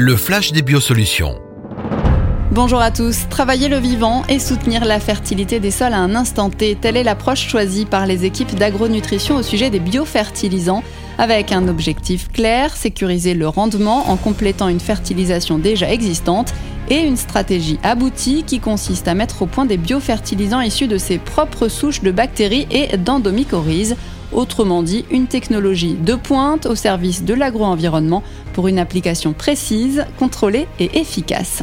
Le flash des biosolutions. Bonjour à tous. Travailler le vivant et soutenir la fertilité des sols à un instant T, telle est l'approche choisie par les équipes d'agronutrition au sujet des biofertilisants, avec un objectif clair, sécuriser le rendement en complétant une fertilisation déjà existante et une stratégie aboutie qui consiste à mettre au point des biofertilisants issus de ses propres souches de bactéries et d'endomycorhizes Autrement dit, une technologie de pointe au service de l'agroenvironnement pour une application précise, contrôlée et efficace.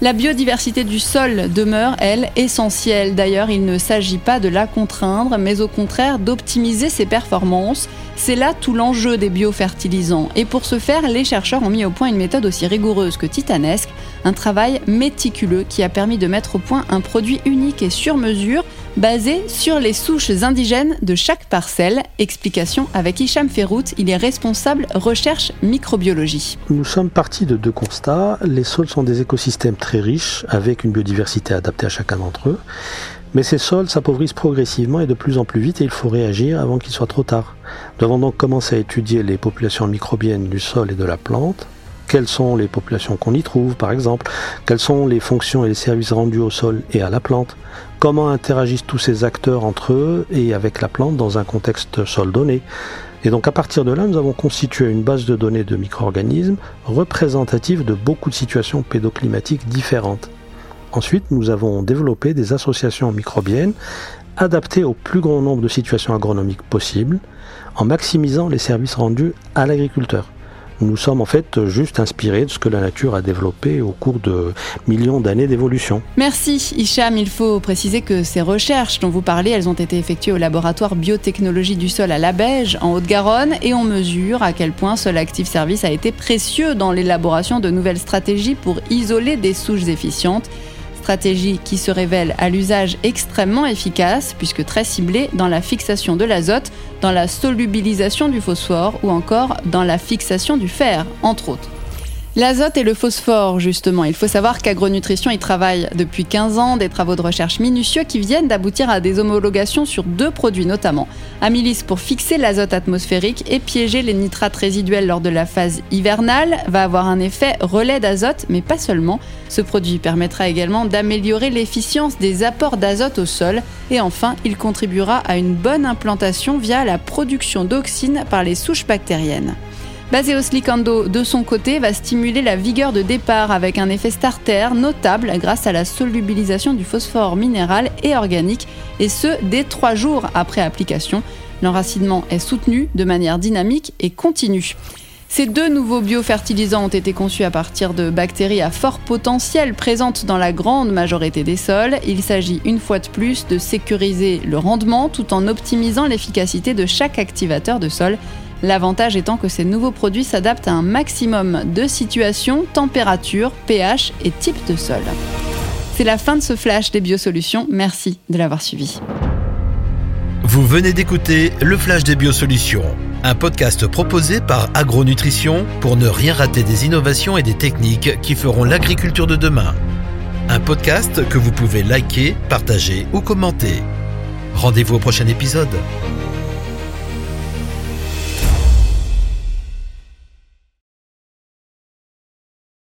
La biodiversité du sol demeure, elle, essentielle. D'ailleurs, il ne s'agit pas de la contraindre, mais au contraire d'optimiser ses performances. C'est là tout l'enjeu des biofertilisants. Et pour ce faire, les chercheurs ont mis au point une méthode aussi rigoureuse que titanesque, un travail méticuleux qui a permis de mettre au point un produit unique et sur mesure basé sur les souches indigènes de chaque parcelle. Explication avec Hicham Ferrout, il est responsable recherche microbiologie. Nous sommes partis de deux constats. Les sols sont des écosystèmes très riches avec une biodiversité adaptée à chacun d'entre eux. Mais ces sols s'appauvrissent progressivement et de plus en plus vite et il faut réagir avant qu'il soit trop tard. Nous avons donc commencé à étudier les populations microbiennes du sol et de la plante quelles sont les populations qu'on y trouve, par exemple, quelles sont les fonctions et les services rendus au sol et à la plante, comment interagissent tous ces acteurs entre eux et avec la plante dans un contexte sol donné? Et donc à partir de là, nous avons constitué une base de données de micro-organismes représentative de beaucoup de situations pédoclimatiques différentes. Ensuite, nous avons développé des associations microbiennes adaptées au plus grand nombre de situations agronomiques possibles, en maximisant les services rendus à l'agriculteur. Nous sommes en fait juste inspirés de ce que la nature a développé au cours de millions d'années d'évolution. Merci Hicham. Il faut préciser que ces recherches dont vous parlez, elles ont été effectuées au laboratoire biotechnologie du sol à La Beige, en Haute-Garonne, et on mesure à quel point Sol Active Service a été précieux dans l'élaboration de nouvelles stratégies pour isoler des souches efficientes stratégie qui se révèle à l'usage extrêmement efficace puisque très ciblée dans la fixation de l'azote, dans la solubilisation du phosphore ou encore dans la fixation du fer, entre autres. L'azote et le phosphore, justement. Il faut savoir qu'Agronutrition y travaille depuis 15 ans, des travaux de recherche minutieux qui viennent d'aboutir à des homologations sur deux produits notamment. Amylis pour fixer l'azote atmosphérique et piéger les nitrates résiduels lors de la phase hivernale va avoir un effet relais d'azote, mais pas seulement. Ce produit permettra également d'améliorer l'efficience des apports d'azote au sol. Et enfin, il contribuera à une bonne implantation via la production d'oxines par les souches bactériennes. Baseos Licando, de son côté, va stimuler la vigueur de départ avec un effet starter notable grâce à la solubilisation du phosphore minéral et organique, et ce, dès trois jours après application. L'enracinement est soutenu de manière dynamique et continue. Ces deux nouveaux biofertilisants ont été conçus à partir de bactéries à fort potentiel présentes dans la grande majorité des sols. Il s'agit une fois de plus de sécuriser le rendement tout en optimisant l'efficacité de chaque activateur de sol L'avantage étant que ces nouveaux produits s'adaptent à un maximum de situations, température, pH et type de sol. C'est la fin de ce flash des biosolutions. Merci de l'avoir suivi. Vous venez d'écouter le flash des biosolutions, un podcast proposé par Agronutrition pour ne rien rater des innovations et des techniques qui feront l'agriculture de demain. Un podcast que vous pouvez liker, partager ou commenter. Rendez-vous au prochain épisode.